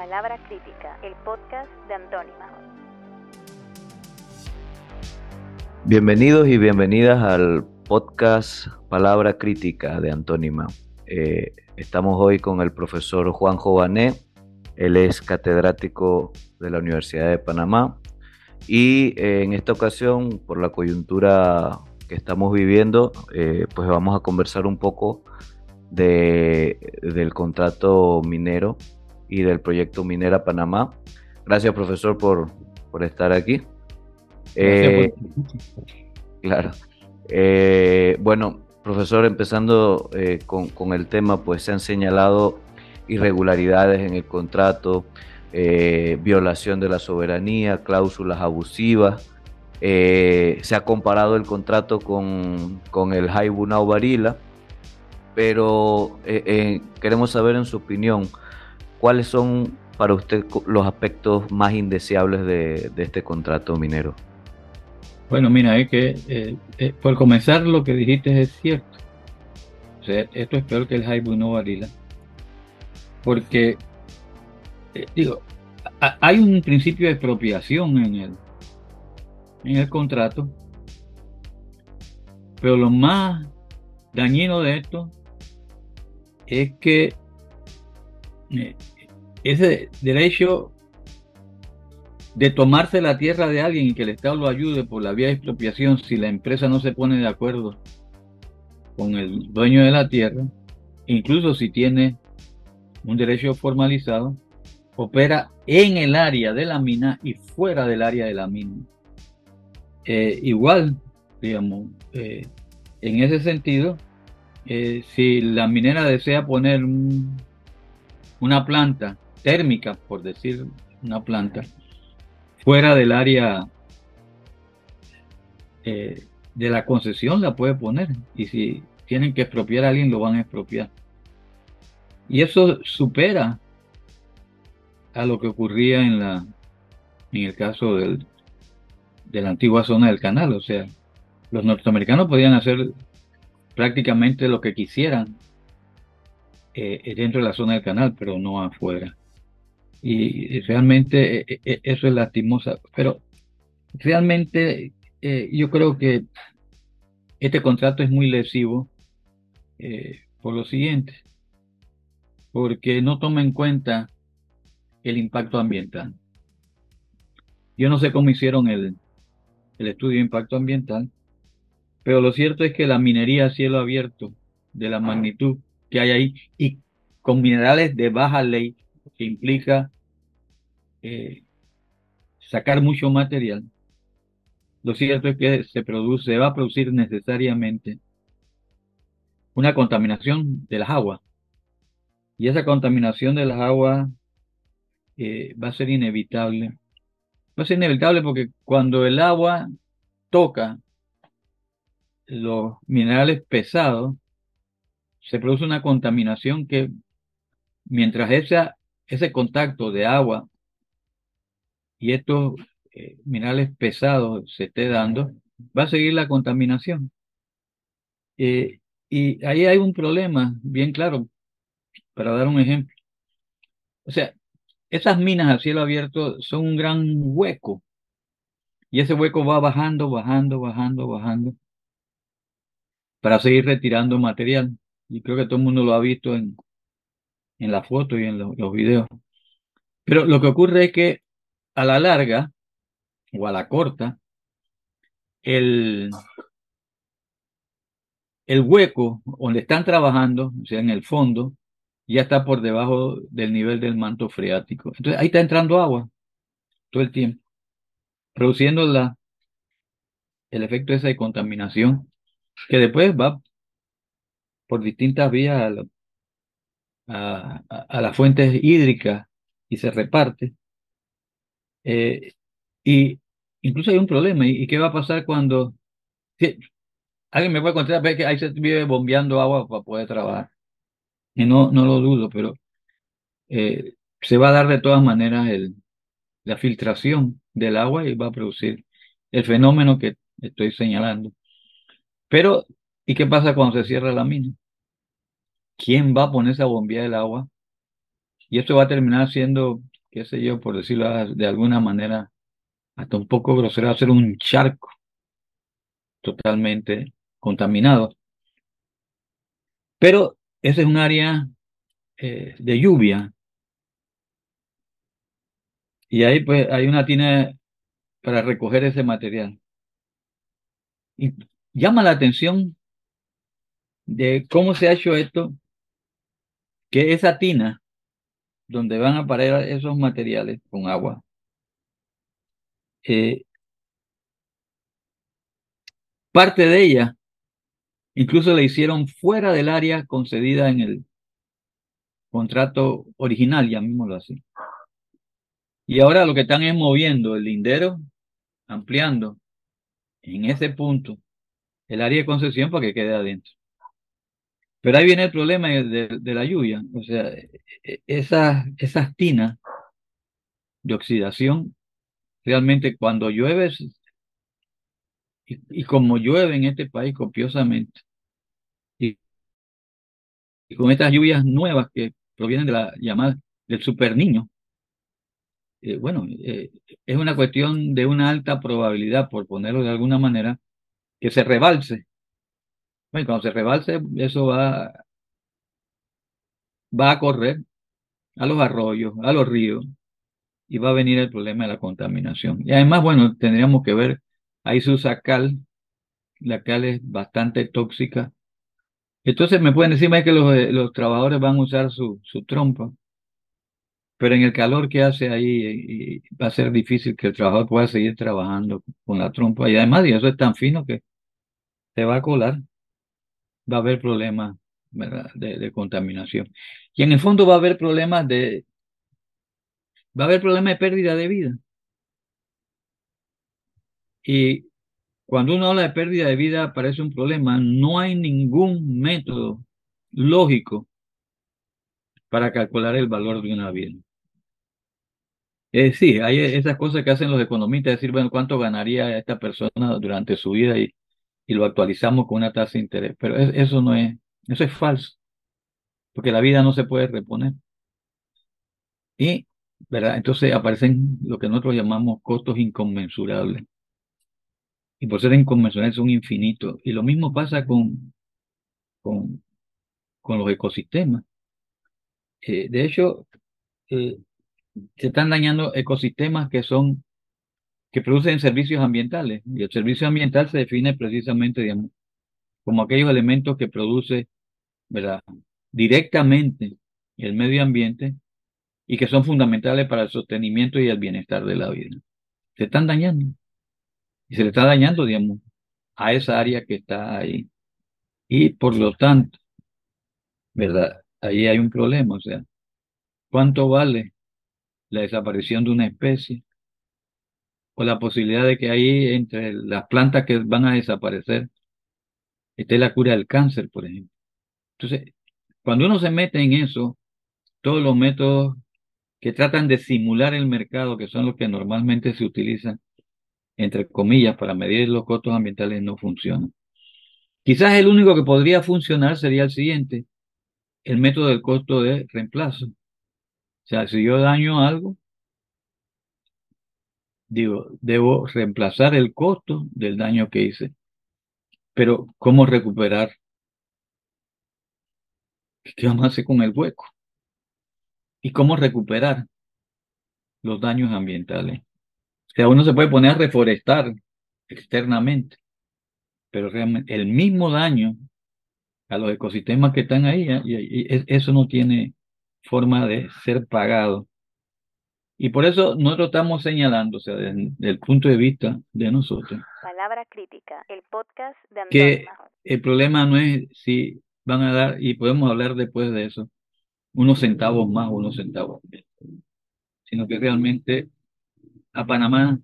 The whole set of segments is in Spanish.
Palabra Crítica, el podcast de Antónima. Bienvenidos y bienvenidas al podcast Palabra Crítica de Antónima. Eh, estamos hoy con el profesor Juan Jované. Él es catedrático de la Universidad de Panamá y eh, en esta ocasión, por la coyuntura que estamos viviendo, eh, pues vamos a conversar un poco de, del contrato minero y del proyecto Minera Panamá. Gracias, profesor, por, por estar aquí. Eh, claro. Eh, bueno, profesor, empezando eh, con, con, el tema, pues se han señalado irregularidades en el contrato, violación de la soberanía, cláusulas abusivas. se ha comparado el contrato con, con el Haibunau Barila, pero queremos saber en su opinión, ¿cuáles son para usted los aspectos más indeseables de, este contrato minero? Bueno, mira, es que eh, eh, por comenzar lo que dijiste es cierto. O sea, esto es peor que el Haibu no Barila. Porque, eh, digo, hay un principio de expropiación en el, en el contrato, pero lo más dañino de esto es que ese derecho de tomarse la tierra de alguien y que el Estado lo ayude por la vía de expropiación si la empresa no se pone de acuerdo con el dueño de la tierra, incluso si tiene un derecho formalizado, opera en el área de la mina y fuera del área de la mina. Eh, igual, digamos, eh, en ese sentido, eh, si la minera desea poner una planta térmica, por decir una planta, fuera del área eh, de la concesión, la puede poner. Y si tienen que expropiar a alguien, lo van a expropiar. Y eso supera a lo que ocurría en la en el caso del, de la antigua zona del canal. O sea, los norteamericanos podían hacer prácticamente lo que quisieran eh, dentro de la zona del canal, pero no afuera y realmente eh, eh, eso es lastimosa. Pero realmente eh, yo creo que este contrato es muy lesivo por lo siguiente, porque no toma en cuenta el impacto ambiental. Yo no sé cómo hicieron el, el estudio de impacto ambiental, pero lo cierto es que la minería a cielo abierto de la magnitud que hay ahí y con minerales de baja ley que implica eh, sacar mucho material, lo cierto es que se produce, va a producir necesariamente una contaminación de las aguas. Y esa contaminación de las aguas eh, va a ser inevitable. Va a ser inevitable porque cuando el agua toca los minerales pesados, se produce una contaminación que mientras esa, ese contacto de agua y estos eh, minerales pesados se esté dando, va a seguir la contaminación. Eh, y ahí hay un problema bien claro, para dar un ejemplo. O sea, esas minas a cielo abierto son un gran hueco. Y ese hueco va bajando, bajando, bajando, bajando, para seguir retirando material. Y creo que todo el mundo lo ha visto en, en la foto y en los videos. Pero lo que ocurre es que a la larga o a la corta, el, el hueco donde están trabajando, o sea, en el fondo, ya está por debajo del nivel del manto freático. Entonces ahí está entrando agua todo el tiempo, produciendo la, el efecto esa de contaminación, que después va por distintas vías a, a las fuentes hídricas y se reparte. Eh, y incluso hay un problema. ¿Y, qué va a pasar cuando... alguien me puede contar, que ahí se vive bombeando agua para poder trabajar. Y no, no lo dudo, pero eh, se va a dar de todas maneras el, la filtración del agua y va a producir el fenómeno que estoy señalando. Pero, ¿y qué pasa cuando se cierra la mina? ¿Quién va a ponerse a bombear el agua? Y esto va a terminar siendo qué sé yo, por decirlo de alguna manera, hasta un poco grosero, hacer un charco totalmente contaminado. Pero ese es un área eh, de lluvia. Y ahí pues hay una tina para recoger ese material. Y llama la atención de cómo se ha hecho esto, que esa tina donde van a parar esos materiales con agua, eh, parte de ella incluso la hicieron fuera del área concedida en el contrato original, llamémoslo así. Y ahora lo que están es moviendo el lindero, ampliando en ese punto el área de concesión para que quede adentro. Pero ahí viene el problema de, la lluvia. O sea, e, e, esas, esas tinas de oxidación, realmente cuando llueve, y, como llueve en este país copiosamente, y, con estas lluvias nuevas que provienen de la llamada del super niño, eh, bueno, eh, es una cuestión de una alta probabilidad, por ponerlo de alguna manera, que se rebalse. Bueno, cuando se rebalse, eso va, va a correr a los arroyos, a los ríos, y va a venir el problema de la contaminación. Y además, bueno, tendríamos que ver, ahí se usa cal, la cal es bastante tóxica. Entonces me pueden decir que los, eh, los trabajadores van a usar su, su trompa pero en el calor que hace ahí va a ser difícil que el trabajador pueda seguir trabajando con la trompa. Y además, y eso es tan fino que se va a colar, va a haber problemas De, contaminación. Y en el fondo va a haber problemas de, va a haber problemas de pérdida de vida. Y cuando uno habla de pérdida de vida parece un problema, no hay ningún método lógico para calcular el valor de una vida. Sí, hay esas cosas que hacen los economistas, decir, bueno, cuánto ganaría esta persona durante su vida y, y lo actualizamos con una tasa de interés. Pero eso no es, eso es falso, porque la vida no se puede reponer. Y, ¿verdad? Entonces aparecen lo que nosotros llamamos costos inconmensurables. Y por ser inconmensurables son infinitos. Y lo mismo pasa con, con, con los ecosistemas. Eh, de hecho, eh, se están dañando ecosistemas que son que producen servicios ambientales. Y el servicio ambiental se define precisamente, digamos, como aquellos elementos que produce, ¿verdad? directamente el medio ambiente y que son fundamentales para el sostenimiento y el bienestar de la vida. Se están dañando. Y se le está dañando, digamos, a esa área que está ahí. Y por lo tanto, ¿verdad? Ahí hay un problema, o sea, ¿cuánto vale la desaparición de una especie, o la posibilidad de que ahí entre las plantas que van a desaparecer esté la cura del cáncer, por ejemplo. Entonces, cuando uno se mete en eso, todos los métodos que tratan de simular el mercado, que son los que normalmente se utilizan, entre comillas, para medir los costos ambientales, no funcionan. Quizás el único que podría funcionar sería el siguiente, el método del costo de reemplazo sea, si yo daño algo, digo, debo reemplazar el costo del daño que hice. Pero, ¿cómo recuperar? ¿Qué vamos a hacer con el hueco? ¿Y cómo recuperar los daños ambientales? O sea, uno se puede poner a reforestar externamente, pero realmente el mismo daño a los ecosistemas que están ahí, y eso no tiene forma de ser pagado. Y por eso nosotros estamos señalando, o sea, desde, el punto de vista de nosotros, Palabra crítica, el podcast de que el problema no es si van a dar, y podemos hablar después de eso, unos centavos más o unos centavos menos, sino que realmente a Panamá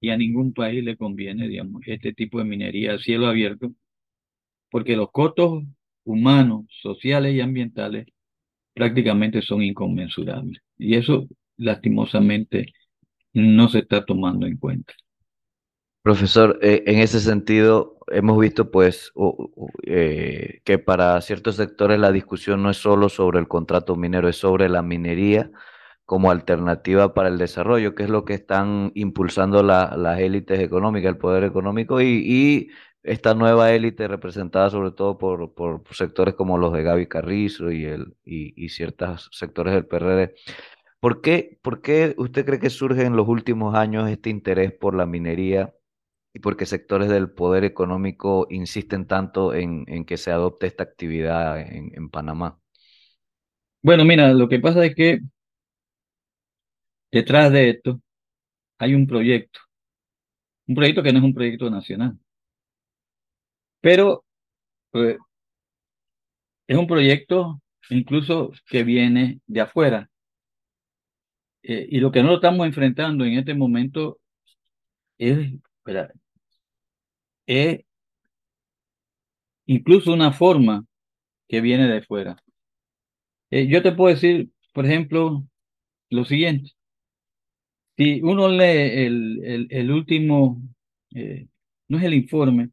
y a ningún país le conviene, digamos, este tipo de minería a cielo abierto, porque los costos humanos, sociales y ambientales prácticamente son inconmensurables. Y eso, lastimosamente, no se está tomando en cuenta. Profesor, eh, en ese sentido, hemos visto pues eh, que para ciertos sectores la discusión no es solo sobre el contrato minero, es sobre la minería, como alternativa para el desarrollo, que es lo que están impulsando las élites económicas, el poder económico y, esta nueva élite representada sobre todo por, sectores como los de Gaby Carrizo y, el, y, ciertos sectores del PRD. ¿Por qué, ¿Por qué usted cree que surge en los últimos años este interés por la minería y por qué sectores del poder económico insisten tanto en, en que se adopte esta actividad en, Panamá? Bueno, mira, lo que pasa es que detrás de esto hay un proyecto, un proyecto que no es un proyecto nacional, pero pues, es un proyecto incluso que viene de afuera. Eh, y lo que no estamos enfrentando en este momento es, es incluso una forma que viene de fuera. Eh, yo te puedo decir, por ejemplo, lo siguiente. Si uno lee el, el, último, eh, no es el informe,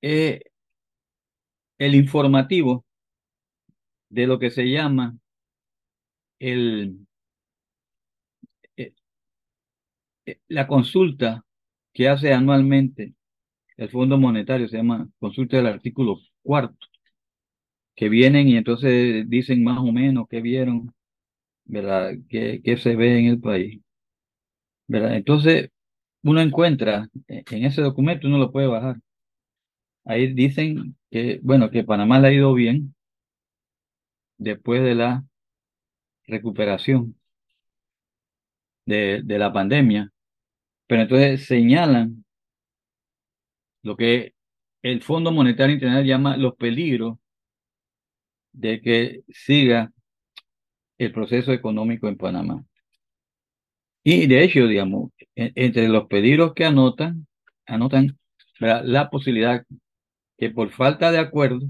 es el informativo de lo que se llama el, eh, la consulta que hace anualmente el Fondo Monetario, se llama consulta del artículo cuarto que vienen y entonces dicen más o menos qué vieron, ¿verdad? ¿Qué, qué se ve en el país? ¿Verdad? Entonces, uno encuentra e, en ese documento, uno lo puede bajar. Ahí dicen que, bueno, que Panamá le ha ido bien después de la recuperación de, de la pandemia, pero entonces señalan lo que el Fondo Monetario Internacional llama los peligros de que siga el proceso económico en Panamá. Y de hecho, digamos, entre los pedidos que anotan, anotan la posibilidad que por falta de acuerdo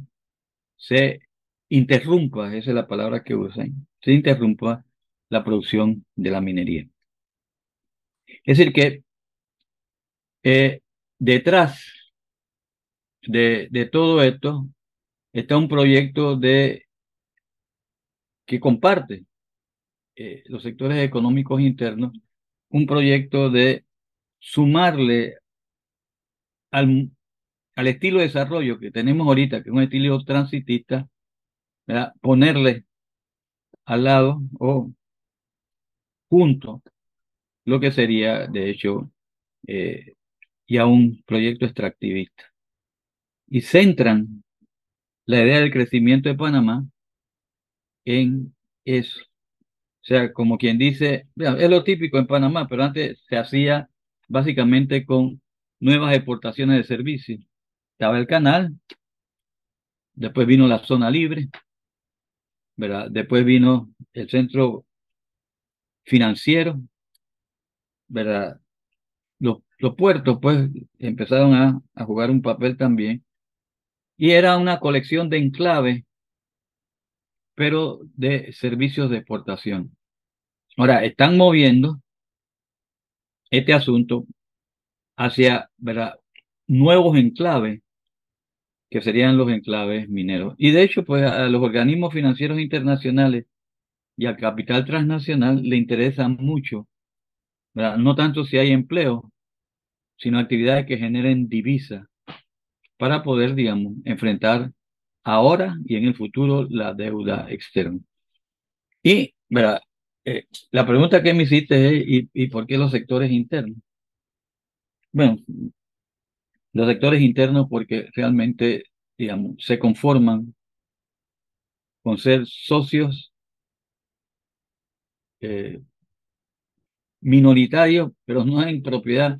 se interrumpa, esa es la palabra que usan, se interrumpa la producción de la minería. Es decir, que eh, detrás de, todo esto está un proyecto de que comparte eh, los sectores económicos internos, un proyecto de sumarle al, al estilo de desarrollo que tenemos ahorita, que es un estilo transitista, ponerle al lado o junto lo que sería, de hecho, eh, ya un proyecto extractivista. Y centran la idea del crecimiento de Panamá en eso. O sea, como quien dice, es lo típico en Panamá, pero antes se hacía básicamente con nuevas exportaciones de servicios. Estaba el canal, después vino la zona libre, ¿verdad? Después vino el centro financiero, ¿verdad? Los, puertos, pues, empezaron a, a jugar un papel también y era una colección de enclaves, pero de servicios de exportación. Ahora, están moviendo este asunto hacia ¿verdad? nuevos enclaves, que serían los enclaves mineros. Y de hecho, pues a los organismos financieros internacionales y al capital transnacional le interesa mucho, no tanto si hay empleo, sino actividades que generen divisas para poder, digamos, enfrentar ahora y en el futuro la deuda externa. Y, ¿verdad? Eh, la pregunta que me hiciste es, ¿y, ¿y por qué los sectores internos? Bueno, los sectores internos porque realmente, digamos, se conforman con ser socios eh, minoritarios, pero no en propiedad,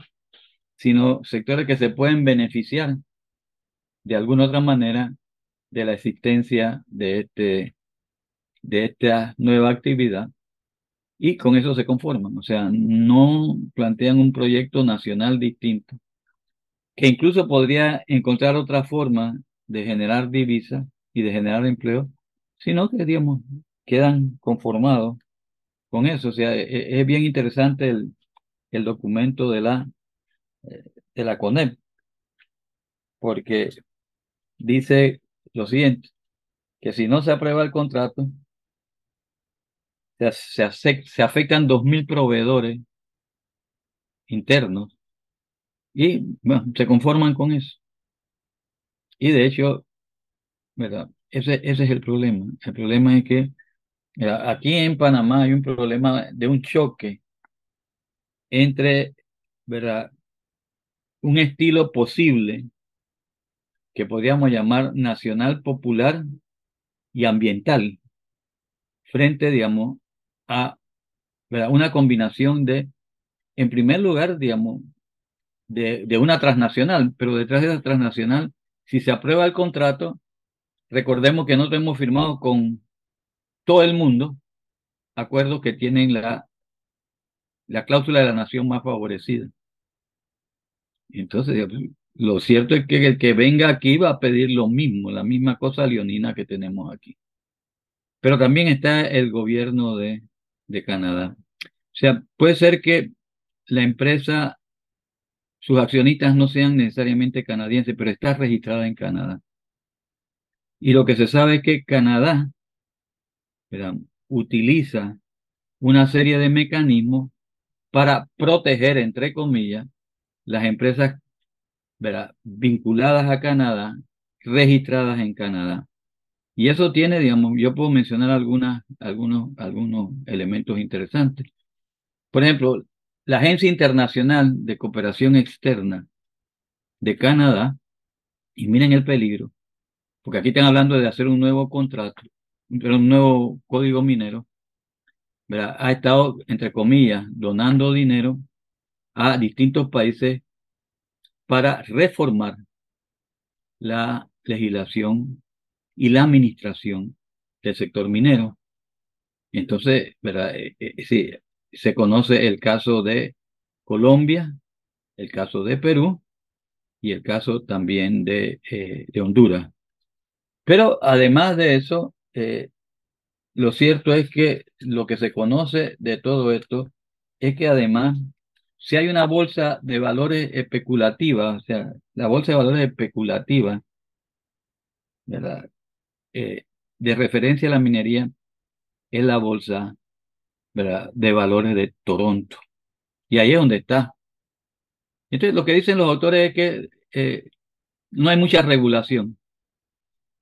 sino sectores que se pueden beneficiar de alguna otra manera de la existencia de, este, de esta nueva actividad y con eso se conforman. O sea, no plantean un proyecto nacional distinto, que incluso podría encontrar otra forma de generar divisas y de generar empleo, sino que, digamos, quedan conformados con eso. O sea, e, e, es, bien interesante el, el documento de la, de la CONEP, porque dice lo siguiente, que si no se aprueba el contrato, se, se, se afectan 2.000 proveedores internos y bueno, se conforman con eso. Y de hecho, ¿verdad? Ese, ese es el problema. El problema es que aquí en Panamá hay un problema de un choque entre ¿verdad? Un estilo posible que podríamos llamar nacional, popular y ambiental, frente, digamos, a una combinación de, en primer lugar, digamos, de, de, una transnacional, pero detrás de esa transnacional, si se aprueba el contrato, recordemos que no hemos firmado con todo el mundo acuerdos que tienen la, la cláusula de la nación más favorecida. Entonces, lo cierto es que el que venga aquí va a pedir lo mismo, la misma cosa leonina que tenemos aquí. Pero también está el gobierno de, de Canadá. O sea, puede ser que la empresa, sus accionistas no sean necesariamente canadienses, pero está registrada en Canadá. Y lo que se sabe es que Canadá utiliza una serie de mecanismos para proteger, entre comillas, las empresas vinculadas a Canadá, registradas en Canadá. Y eso tiene, digamos, yo puedo mencionar algunas, algunos, algunos elementos interesantes. Por ejemplo, la Agencia Internacional de Cooperación Externa de Canadá, y miren el peligro, porque aquí están hablando de hacer un nuevo contrato, un nuevo código minero, ha estado, entre comillas, donando dinero a distintos países para reformar la legislación y la administración del sector minero. Entonces, ¿verdad? Eh, eh, sí, se conoce el caso de Colombia, el caso de Perú y el caso también eh, de Honduras. Pero además de eso, lo cierto es que lo que se conoce de todo esto es que además, si hay una bolsa de valores especulativa, o sea, la bolsa de valores especulativa, ¿verdad? Eh, de referencia a la minería, es la bolsa ¿verdad? de valores de Toronto. Y ahí es donde está. Entonces, lo que dicen los autores es que eh, no hay mucha regulación.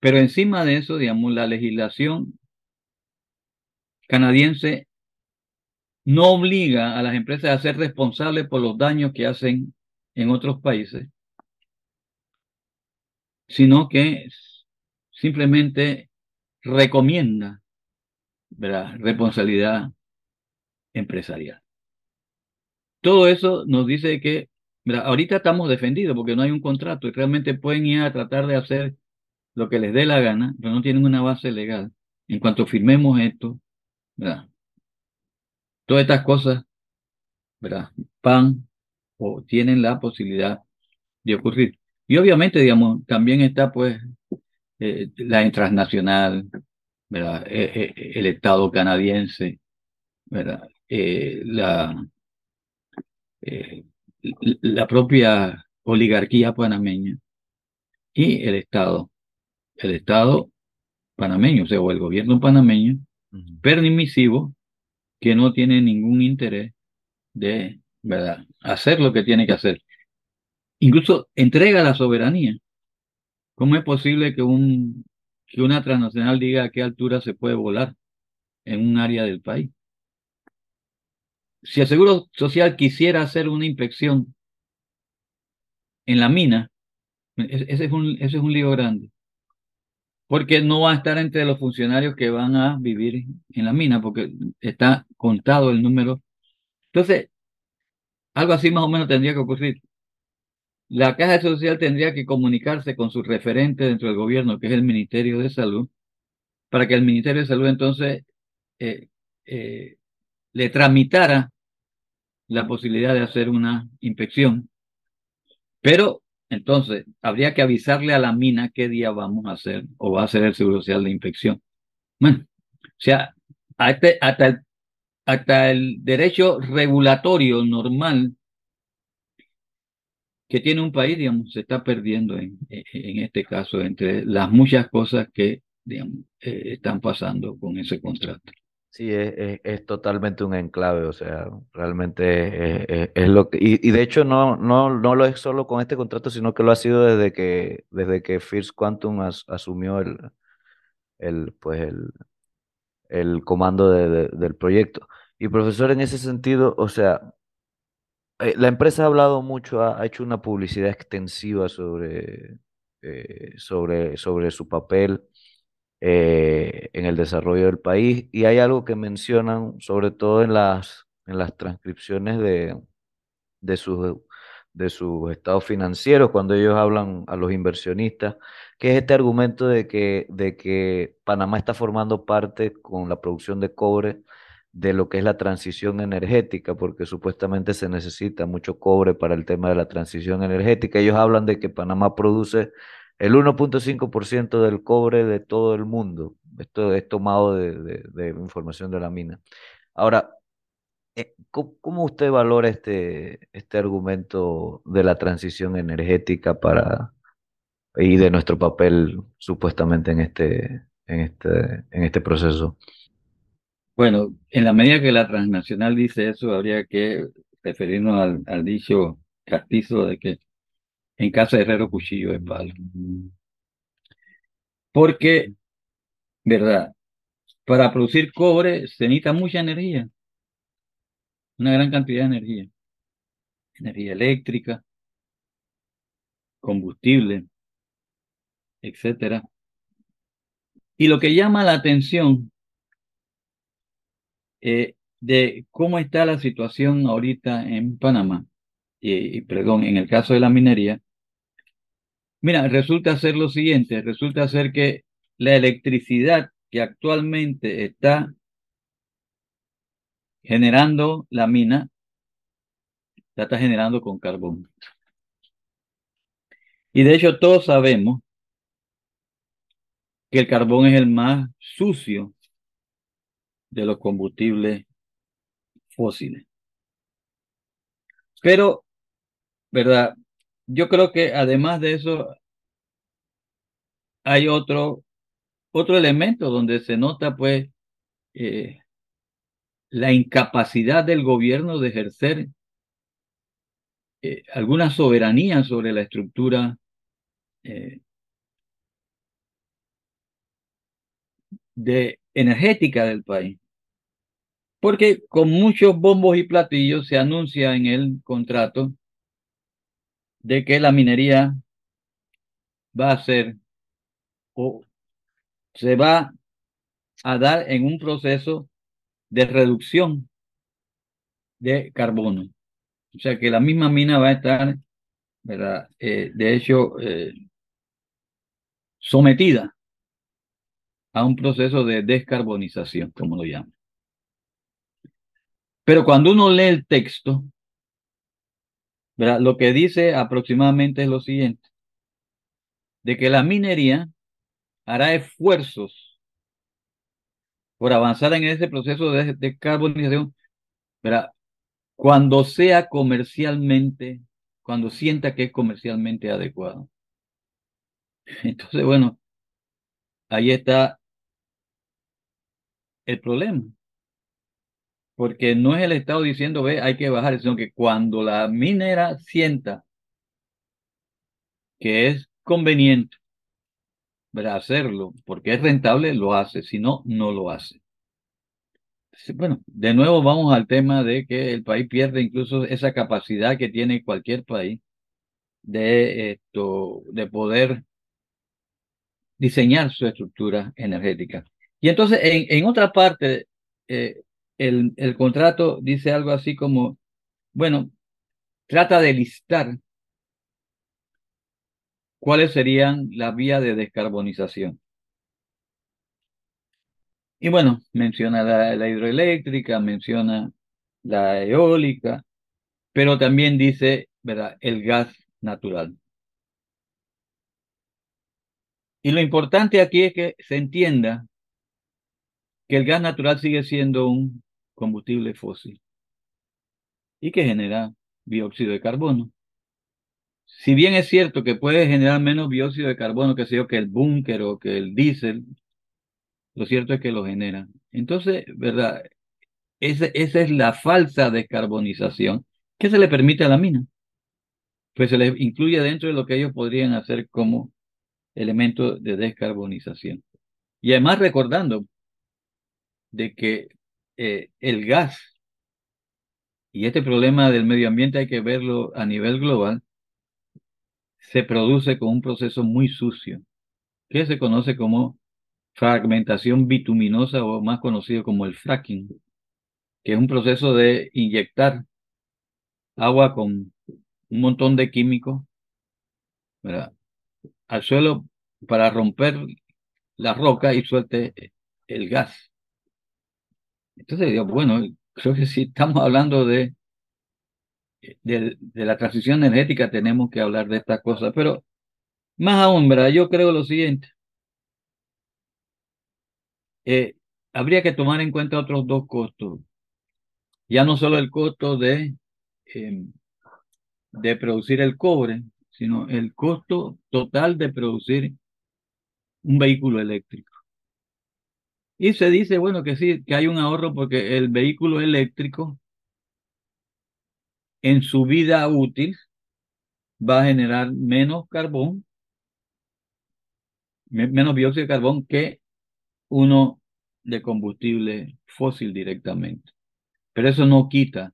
Pero encima de eso, digamos, la legislación canadiense no obliga a las empresas a ser responsables por los daños que hacen en otros países, sino que simplemente recomienda la responsabilidad empresarial. Todo eso nos dice que ahorita estamos defendidos porque no hay un contrato y realmente pueden ir a tratar de hacer lo que les dé la gana, pero no tienen una base legal. En cuanto firmemos esto, Todas estas cosas, ¿verdad? Van o tienen la posibilidad de ocurrir. Y obviamente, digamos, también está pues eh, la transnacional, ¿verdad? Eh, eh, el Estado canadiense, ¿verdad? la, la propia oligarquía panameña y el Estado, el Estado panameño, o sea, o el gobierno panameño, permisivo que no tiene ningún interés de ¿verdad? hacer lo que tiene que hacer. Incluso entrega la soberanía. ¿Cómo es posible que, un, que una transnacional diga a qué altura se puede volar en un área del país? Si el Seguro Social quisiera hacer una inspección en la mina, ese es un, ese es un lío grande porque no va a estar entre los funcionarios que van a vivir en la mina, porque está contado el número. Entonces, algo así más o menos tendría que ocurrir. La Caja Social tendría que comunicarse con su referente dentro del gobierno, que es el Ministerio de Salud, para que el Ministerio de Salud entonces eh, eh, le tramitara la posibilidad de hacer una inspección. Pero entonces, habría que avisarle a la mina qué día vamos a hacer o va a hacer el Seguro Social de inspección. Bueno, o sea, este, hasta, el, hasta el derecho regulatorio normal que tiene un país, digamos, se está perdiendo en, en este caso entre las muchas cosas que, digamos, eh, están pasando con ese contrato. Sí, es, es, totalmente un enclave, o sea, realmente es, lo que, y, y, de hecho no, no, no lo es solo con este contrato, sino que lo ha sido desde que, desde que First Quantum asumió el, el, pues el, el comando de, del proyecto. Y profesor, en ese sentido, o sea, eh, la empresa ha hablado mucho, ha, hecho una publicidad extensiva sobre, eh, sobre, sobre su papel eh, en el desarrollo del país y hay algo que mencionan sobre todo en las, en las transcripciones de, de sus de sus estados financieros cuando ellos hablan a los inversionistas, que es este argumento de que, de que Panamá está formando parte con la producción de cobre de lo que es la transición energética, porque supuestamente se necesita mucho cobre para el tema de la transición energética. Ellos hablan de que Panamá produce el 1.5% del cobre de todo el mundo. Esto es tomado de, información de la mina. Ahora, eh, ¿cómo, usted valora este, este argumento de la transición energética para y de nuestro papel supuestamente en este, en este, en este proceso? Bueno, en la medida que la transnacional dice eso, habría que referirnos al, al dicho castizo de que en casa de herrero cuchillo de palo. Porque, ¿verdad? Para producir cobre se necesita mucha energía, una gran cantidad de energía. Energía eléctrica, combustible, etcétera. Y lo que llama la atención eh, de cómo está la situación ahorita en Panamá, y, perdón, en el caso de la minería, mira, resulta ser lo siguiente, resulta ser que la electricidad que actualmente está generando la mina, la está generando con carbón. Y de hecho todos sabemos que el carbón es el más sucio de los combustibles fósiles. Pero, ¿verdad? Yo creo que además de eso, hay otro, otro elemento donde se nota, pues, eh, la incapacidad del gobierno de ejercer eh, alguna soberanía sobre la estructura eh, de energética del país. Porque con muchos bombos y platillos se anuncia en el contrato de que la minería va a ser o se va a dar en un proceso de reducción de carbono. O sea que la misma mina va a estar, ¿verdad? Eh, de hecho, eh, sometida a un proceso de descarbonización, como lo llaman. Pero cuando uno lee el texto, lo que dice aproximadamente es lo siguiente, de que la minería hará esfuerzos por avanzar en ese proceso de descarbonización, cuando sea comercialmente, cuando sienta que es comercialmente adecuado. Entonces, bueno, ahí está el problema porque no es el Estado diciendo, ve, hay que bajar, sino que cuando la minera sienta que es conveniente hacerlo, porque es rentable, lo hace, si no, no lo hace. Bueno, de nuevo vamos al tema de que el país pierde incluso esa capacidad que tiene cualquier país de, esto, de poder diseñar su estructura energética. Y entonces, en, otra parte, eh, el, el contrato dice algo así como, bueno, trata de listar cuáles serían las vías de descarbonización. Y bueno, menciona la, hidroeléctrica, menciona la eólica, pero también dice, ¿verdad?, el gas natural. Y lo importante aquí es que se entienda que el gas natural sigue siendo un combustible fósil y que genera dióxido de carbono. Si bien es cierto que puede generar menos dióxido de carbono que, sea que el búnker o que el diésel, lo cierto es que lo genera. Entonces, ¿verdad? Esa, esa es la falsa descarbonización que se le permite a la mina. Pues se le incluye dentro de lo que ellos podrían hacer como elemento de descarbonización. Y además recordando de que eh, el gas y este problema del medio ambiente hay que verlo a nivel global, se produce con un proceso muy sucio, que se conoce como fragmentación bituminosa o más conocido como el fracking, que es un proceso de inyectar agua con un montón de químicos al suelo para romper la roca y suelte el gas. Entonces digo, bueno, creo que si estamos hablando de, de, la transición energética, tenemos que hablar de estas cosas. Pero más aún, ¿verdad? Yo creo lo siguiente. Eh, habría que tomar en cuenta otros dos costos. Ya no solo el costo de, em, de producir el cobre, sino el costo total de producir un vehículo eléctrico. Y se dice, bueno, que sí, que hay un ahorro porque el vehículo eléctrico en su vida útil va a generar menos carbón, menos dióxido de carbón que uno de combustible fósil directamente. Pero eso no quita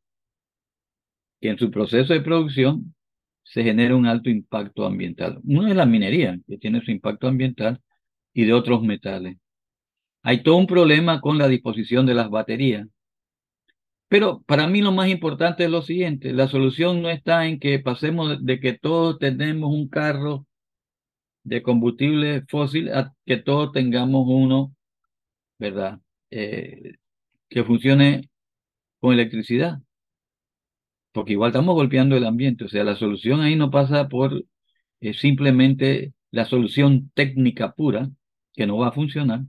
que en su proceso de producción se genera un alto impacto ambiental. Uno es la minería, que tiene su impacto ambiental, y de otros metales. Hay todo un problema con la disposición de las baterías. Pero para mí lo más importante es lo siguiente, la solución no está en que pasemos de que todos tenemos un carro de combustible fósil a que todos tengamos uno, ¿verdad? Eh, que funcione con electricidad. Porque igual estamos golpeando el ambiente. O sea, la solución ahí no pasa por eh, simplemente la solución técnica pura, que no va a funcionar,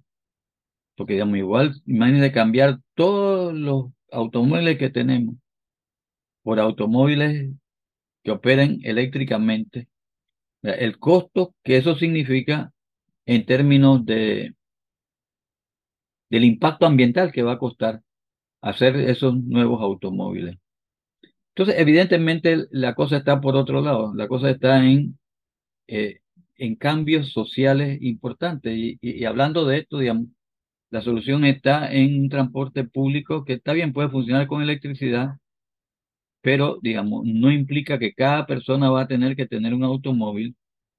porque digamos, igual, imagínense cambiar todos los automóviles que tenemos por automóviles que operen eléctricamente. El costo que eso significa en términos de del impacto ambiental que va a costar hacer esos nuevos automóviles. Entonces, evidentemente, la cosa está por otro lado. La cosa está en, eh, en cambios sociales importantes. y, hablando de esto, digamos, la solución está en un transporte público que está bien, puede funcionar con electricidad, pero, digamos, no implica que cada persona va a tener que tener un automóvil,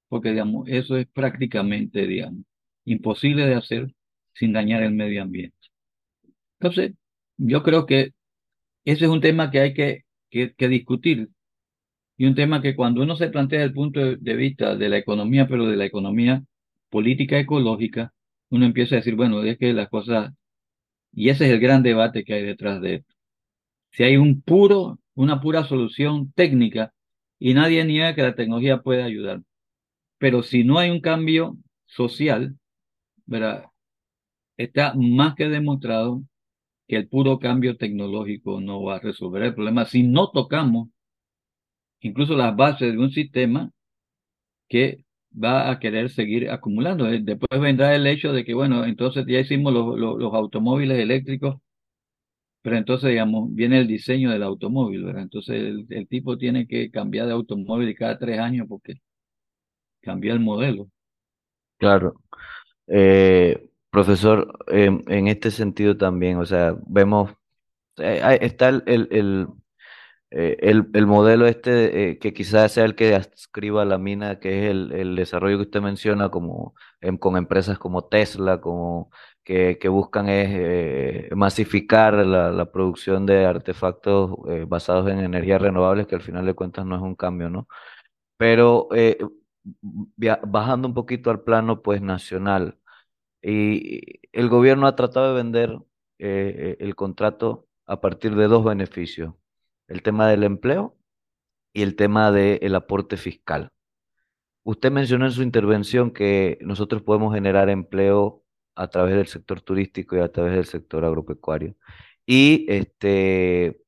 porque, digamos, eso es prácticamente, digamos, imposible de hacer sin dañar el medio ambiente. Entonces, yo creo que ese es un tema que hay que, que, discutir y un tema que cuando uno se plantea el punto de vista de la economía, pero de la economía política ecológica, uno empieza a decir, bueno, es que las cosas, y ese es el gran debate que hay detrás de esto. Si hay un puro, una pura solución técnica, y nadie niega que la tecnología puede ayudar, pero si no hay un cambio social, ¿verdad? está más que demostrado que el puro cambio tecnológico no va a resolver el problema si no tocamos incluso las bases de un sistema que va a querer seguir acumulando. Eh, después vendrá el hecho de que, bueno, entonces ya hicimos los, los, automóviles eléctricos, pero entonces, digamos, viene el diseño del automóvil, ¿verdad? Entonces el, tipo tiene que cambiar de automóvil cada tres años porque cambia el modelo. Claro. Eh, profesor, en este sentido también, o sea, vemos, eh, está el, el eh, el, el, modelo este, eh, que quizás sea el que adscriba la mina, que es el, el desarrollo que usted menciona como con empresas como Tesla, como que, que buscan es eh, masificar la, la, producción de artefactos basados en energías renovables, que al final de cuentas no es un cambio, ¿no? Pero bajando un poquito al plano pues nacional, y el gobierno ha tratado de vender el contrato a partir de dos beneficios el tema del empleo y el tema del aporte fiscal. Usted mencionó en su intervención que nosotros podemos generar empleo a través del sector turístico y a través del sector agropecuario. Y este,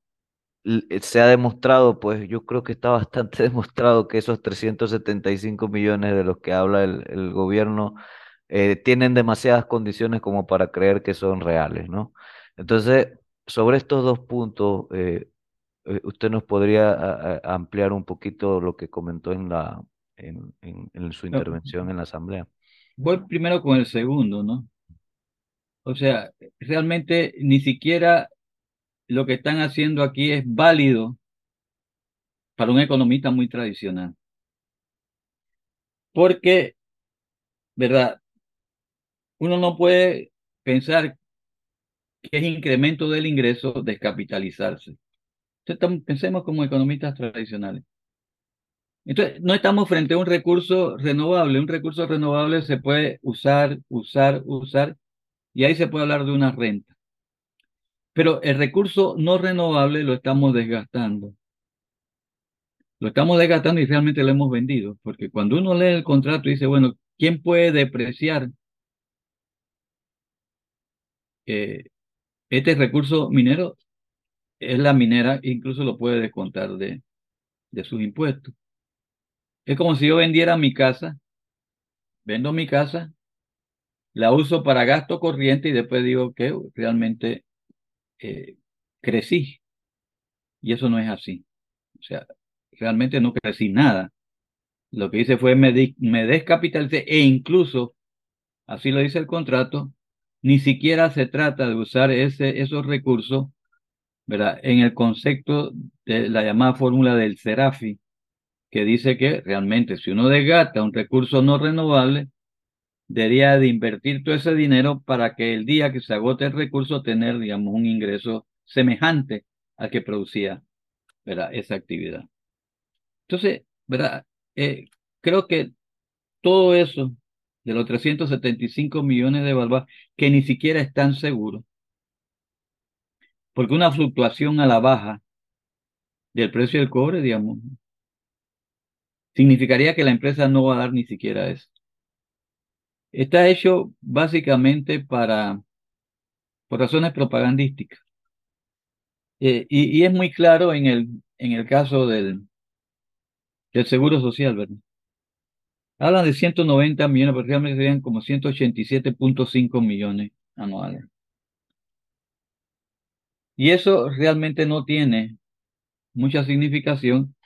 se ha demostrado, pues yo creo que está bastante demostrado que esos 375 millones de los que habla el, gobierno eh, tienen demasiadas condiciones como para creer que son reales, ¿no? Entonces, sobre estos dos puntos, eh, eh, usted nos podría ampliar un poquito lo que comentó en la en, en su intervención en la asamblea. Voy primero con el segundo, ¿no? O sea, realmente ni siquiera lo que están haciendo aquí es válido para un economista muy tradicional. Porque, ¿verdad? Uno no puede pensar que es incremento del ingreso descapitalizarse. Entonces, pensemos como economistas tradicionales. Entonces, no estamos frente a un recurso renovable. Un recurso renovable se puede usar, usar, usar, y ahí se puede hablar de una renta. Pero el recurso no renovable lo estamos desgastando. Lo estamos desgastando y realmente lo hemos vendido, porque cuando uno lee el contrato y dice, bueno, ¿quién puede depreciar eh, este recurso minero? Es la minera, incluso lo puede descontar de, de sus impuestos. Es como si yo vendiera mi casa, vendo mi casa, la uso para gasto corriente y después digo que realmente eh, crecí. Y eso no es así. O sea, realmente no crecí nada. Lo que hice fue me, me descapitalicé e incluso, así lo dice el contrato, ni siquiera se trata de usar ese, esos recursos ¿verdad? en el concepto de la llamada fórmula del Serafi, que dice que realmente si uno desgasta un recurso no renovable, debería de invertir todo ese dinero para que el día que se agote el recurso tener, digamos, un ingreso semejante al que producía ¿verdad? esa actividad. Entonces, ¿verdad? Eh, creo que todo eso de los 375 millones de balboas que ni siquiera están seguros, porque una fluctuación a la baja del precio del cobre, digamos, significaría que la empresa no va a dar ni siquiera eso. Está hecho básicamente para, por razones propagandísticas. Eh, y, es muy claro en el, en el caso del, del Seguro Social, ¿verdad? Hablan de 190 millones, pero realmente serían como 187.5 millones anuales. Y eso realmente no tiene mucha significación,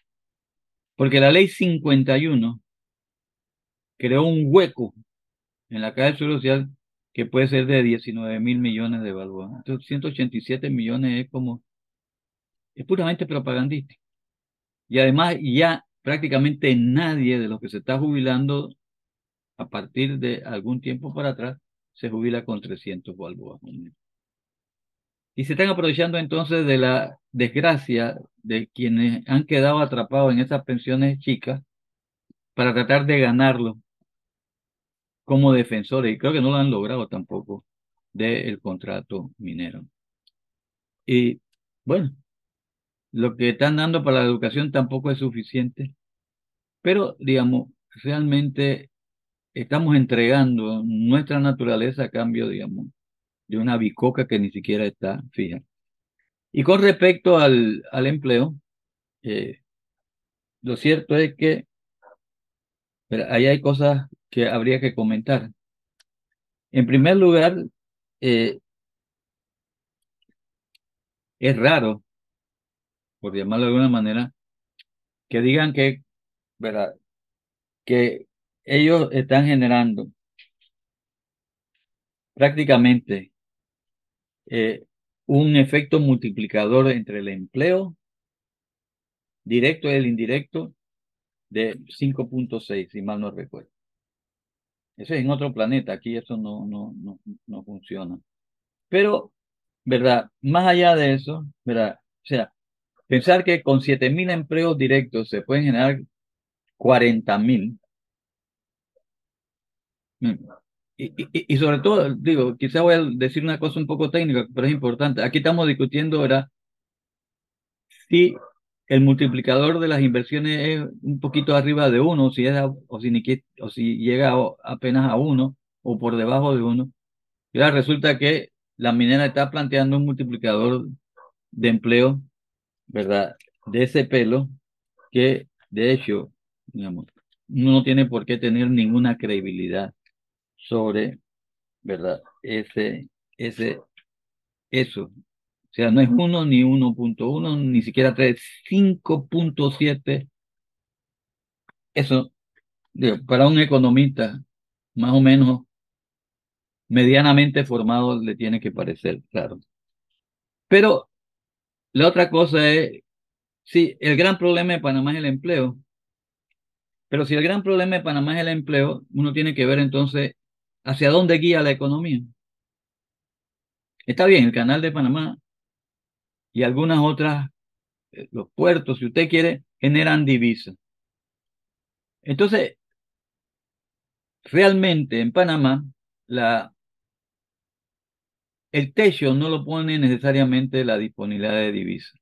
porque la ley 51 creó un hueco en la caja Social que puede ser de 19 mil millones de balboas. Entonces, 187 millones es como, es puramente propagandístico. Y además ya prácticamente nadie de los que se está jubilando a partir de algún tiempo para atrás se jubila con 300 balboas. Y se están aprovechando entonces de la desgracia de quienes han quedado atrapados en esas pensiones chicas para tratar de ganarlo como defensores, y creo que no lo han logrado tampoco, del contrato minero. Y bueno, lo que están dando para la educación tampoco es suficiente, pero digamos, realmente estamos entregando nuestra naturaleza a cambio, digamos, de una bicoca que ni siquiera está fija. Y con respecto al, al empleo, eh, lo cierto es que ahí hay cosas que habría que comentar. En primer lugar, eh, es raro, por llamarlo de alguna manera, que digan que, ¿verdad? que ellos están generando prácticamente eh, un efecto multiplicador entre el empleo directo y el indirecto de 5.6, si mal no recuerdo. Eso es en otro planeta, aquí eso no, no, no, no funciona. Pero, ¿verdad? Más allá de eso, ¿verdad? O sea, pensar que con 7.000 empleos directos se pueden generar 40.000. Y, y, y, sobre todo, digo, quizá voy a decir una cosa un poco técnica, pero es importante. Aquí estamos discutiendo ahora si el multiplicador de las inversiones es un poquito arriba de uno, si es o, si, o si llega apenas a uno o por debajo de uno. Y ahora resulta que la minera está planteando un multiplicador de empleo, ¿verdad? De ese pelo, que de hecho, digamos, no tiene por qué tener ninguna credibilidad sobre, ¿verdad? Ese, ese, eso. O sea, no es 1 ni 1.1, ni siquiera 3, 5.7. Eso, para un economista más o menos medianamente formado le tiene que parecer, claro. Pero la otra cosa es, sí, el gran problema de Panamá es el empleo. Pero si el gran problema de Panamá es el empleo, uno tiene que ver entonces hacia dónde guía la economía. Está bien, el canal de Panamá y algunas otras, eh, los puertos, si usted quiere, generan divisas. Entonces, realmente en Panamá, la, el techo no lo pone necesariamente la disponibilidad de divisas.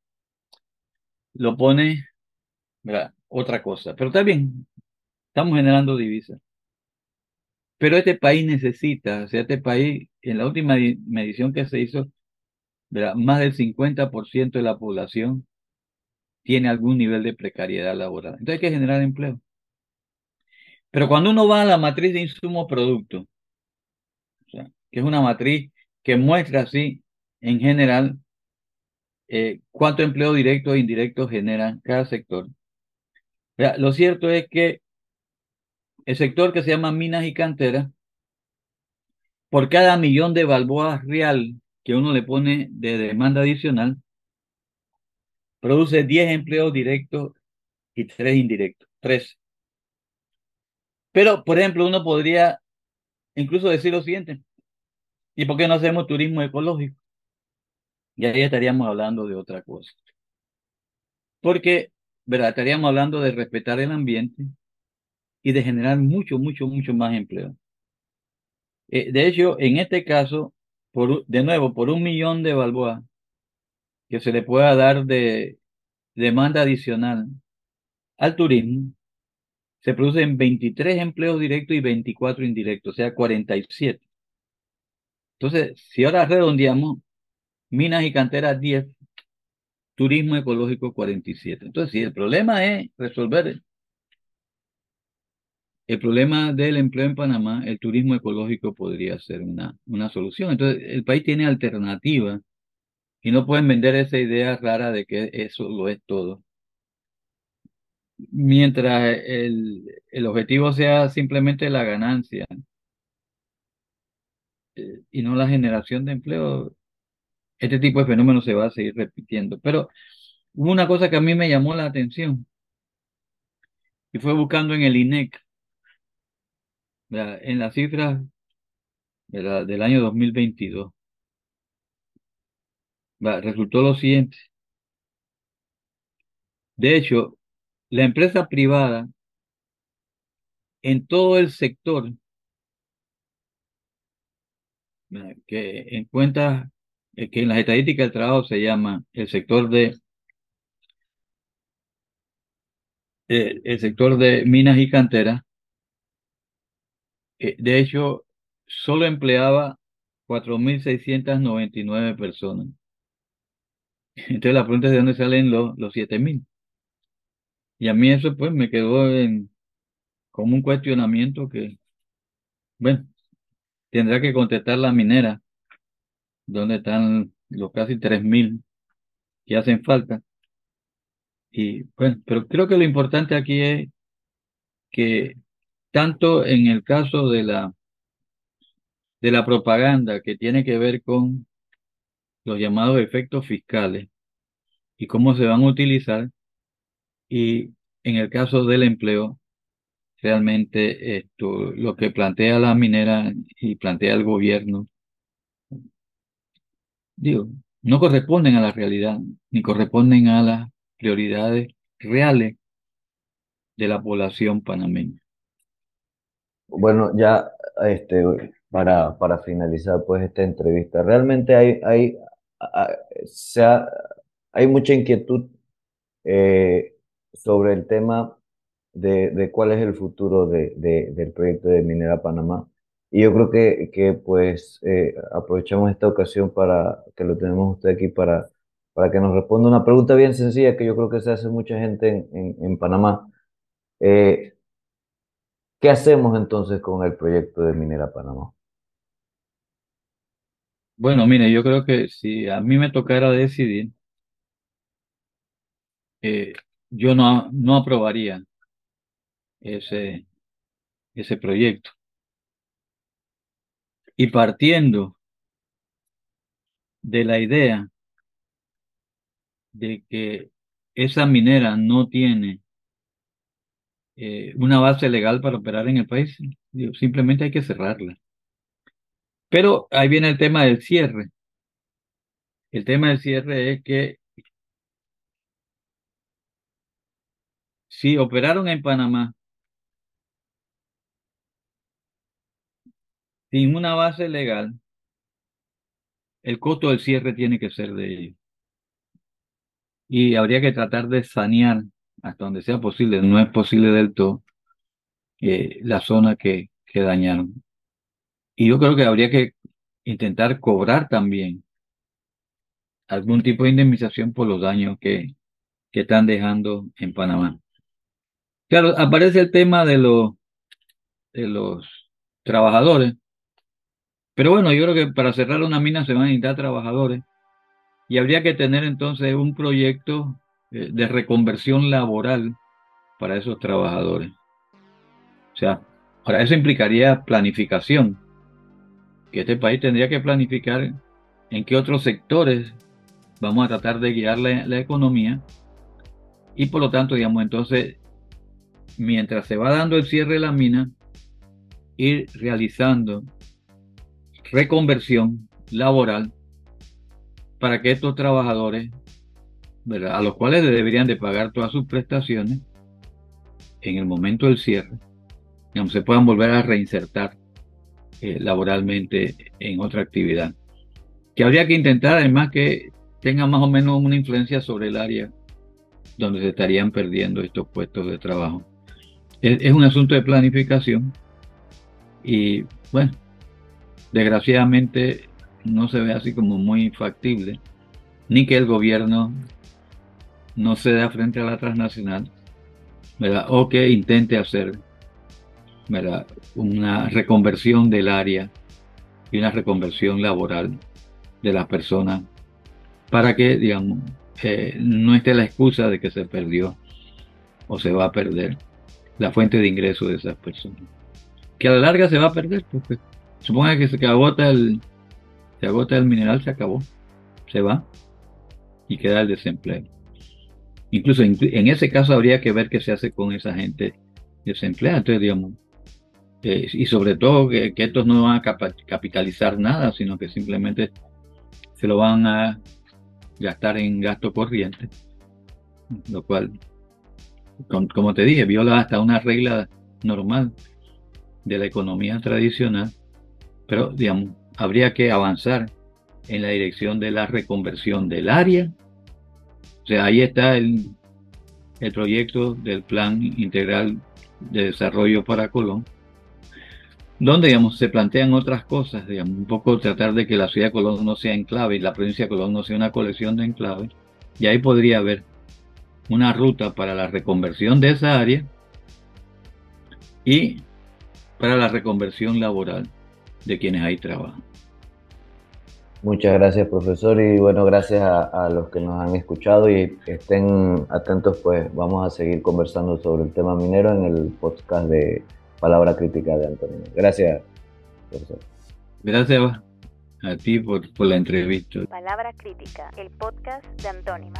Lo pone otra cosa. Pero está bien, estamos generando divisas. Pero este país necesita, o sea, este país, en la última medición que se hizo, más del 50% de la población tiene algún nivel de precariedad laboral. Entonces hay que generar empleo. Pero cuando uno va a la matriz de insumos productos, que es una matriz que muestra así, en general, eh, cuánto empleo directo e indirecto genera cada sector. lo cierto es que el sector que se llama minas y canteras, por cada millón de balboas real que uno le pone de demanda adicional, produce 10 empleos directos y 3 indirectos. 3. Pero, por ejemplo, uno podría incluso decir lo siguiente. ¿Y por qué no hacemos turismo ecológico? Y ahí estaríamos hablando de otra cosa. Porque, ¿verdad? Estaríamos hablando de respetar el ambiente, y de generar mucho, mucho, mucho más empleo. Eh, de hecho, en este caso, por, de nuevo, por un millón de balboas que se le pueda dar de demanda adicional al turismo, se producen 23 empleos directos y 24 indirectos, o sea, 47. Entonces, si ahora redondeamos, minas y canteras 10, turismo ecológico 47. Entonces, si el problema es resolver el problema del empleo en Panamá, el turismo ecológico podría ser una, una solución. Entonces, el país tiene alternativas y no pueden vender esa idea rara de que eso lo es todo. Mientras el, el objetivo sea simplemente la ganancia eh, y no la generación de empleo, este tipo de fenómenos se va a seguir repitiendo. Pero hubo una cosa que a mí me llamó la atención y fue buscando en el INEC en las cifras del año 2022, resultó lo siguiente. De hecho, la empresa privada en todo el sector que en cuenta eh, que en las estadísticas del trabajo se llama el sector de eh, el sector de minas y canteras eh, de hecho, solo empleaba 4.699 personas. Entonces la pregunta es de dónde salen los, los 7.000. Y a mí eso pues me quedó en, como un cuestionamiento que, bueno, tendrá que contestar la minera, dónde están los casi 3.000 que hacen falta. Y bueno, pero creo que lo importante aquí es que tanto en el caso de la, de la propaganda que tiene que ver con los llamados efectos fiscales y cómo se van a utilizar, y en el caso del empleo, realmente esto, lo que plantea la minera y plantea el gobierno, digo, no corresponden a la realidad, ni corresponden a las prioridades reales de la población panameña. Bueno, ya este, para, para finalizar pues esta entrevista, realmente hay, hay, hay mucha inquietud eh, sobre el tema de, de, cuál es el futuro de, del proyecto de Minera Panamá. Y yo creo que, que pues eh, aprovechamos esta ocasión para que lo tenemos usted aquí para, para que nos responda una pregunta bien sencilla que yo creo que se hace mucha gente en, en, Panamá. Eh, ¿Qué hacemos entonces con el proyecto de Minera Panamá? Bueno, mire, yo creo que si a mí me tocara decidir, eh, yo no, no aprobaría ese, ese proyecto. Y partiendo de la idea de que esa minera no tiene eh, una base legal para operar en el país, simplemente hay que cerrarla. Pero ahí viene el tema del cierre. El tema del cierre es que si operaron en Panamá sin una base legal, el costo del cierre tiene que ser de ellos. Y habría que tratar de sanear hasta donde sea posible, no es posible del todo, eh, la zona que, que dañaron. Y yo creo que habría que intentar cobrar también algún tipo de indemnización por los daños que, que están dejando en Panamá. Claro, aparece el tema de los, de los trabajadores, pero bueno, yo creo que para cerrar una mina se van a necesitar trabajadores y habría que tener entonces un proyecto de reconversión laboral para esos trabajadores. O sea, ahora eso implicaría planificación, que este país tendría que planificar en qué otros sectores vamos a tratar de guiar la, la economía y por lo tanto, digamos, entonces, mientras se va dando el cierre de la mina, ir realizando reconversión laboral para que estos trabajadores, a los cuales deberían de pagar todas sus prestaciones, en el momento del cierre, digamos, se puedan volver a reinsertar eh, laboralmente en otra actividad. Que habría que intentar además que tenga más o menos una influencia sobre el área donde se estarían perdiendo estos puestos de trabajo. es un asunto de planificación y bueno, desgraciadamente no se ve así como muy factible, ni que el gobierno no se dé frente a la transnacional, ¿verdad? o que intente hacer ¿verdad? una reconversión del área y una reconversión laboral de las personas para que, digamos, eh, no esté la excusa de que se perdió o se va a perder la fuente de ingreso de esas personas. Que a la larga se va a perder, porque Suponga que se agota el, se agota el mineral, se acabó, se va y queda el desempleo. Incluso en, ese caso habría que ver qué se hace con esa gente desempleada. Entonces, digamos, eh, y sobre todo que, estos no van a capitalizar nada, sino que simplemente se lo van a gastar en gasto corriente, lo cual, como te dije, viola hasta una regla normal de la economía tradicional pero, habría que avanzar en la dirección de la reconversión del área. O sea, ahí está el, el proyecto del Plan Integral de Desarrollo para Colón, donde, digamos, se plantean otras cosas, digamos, un poco tratar de que la ciudad de Colón no sea enclave y la provincia de Colón no sea una colección de enclaves. Y ahí podría haber una ruta para la reconversión de esa área y para la reconversión laboral de quienes ahí trabajan. Muchas gracias, profesor, y bueno, gracias a, los que nos han escuchado y estén atentos, pues vamos a seguir conversando sobre el tema minero en el podcast de Palabra Crítica de Antonio. Gracias, profesor. Gracias a ti por, por la entrevista. Palabra Crítica, el podcast de Antonio.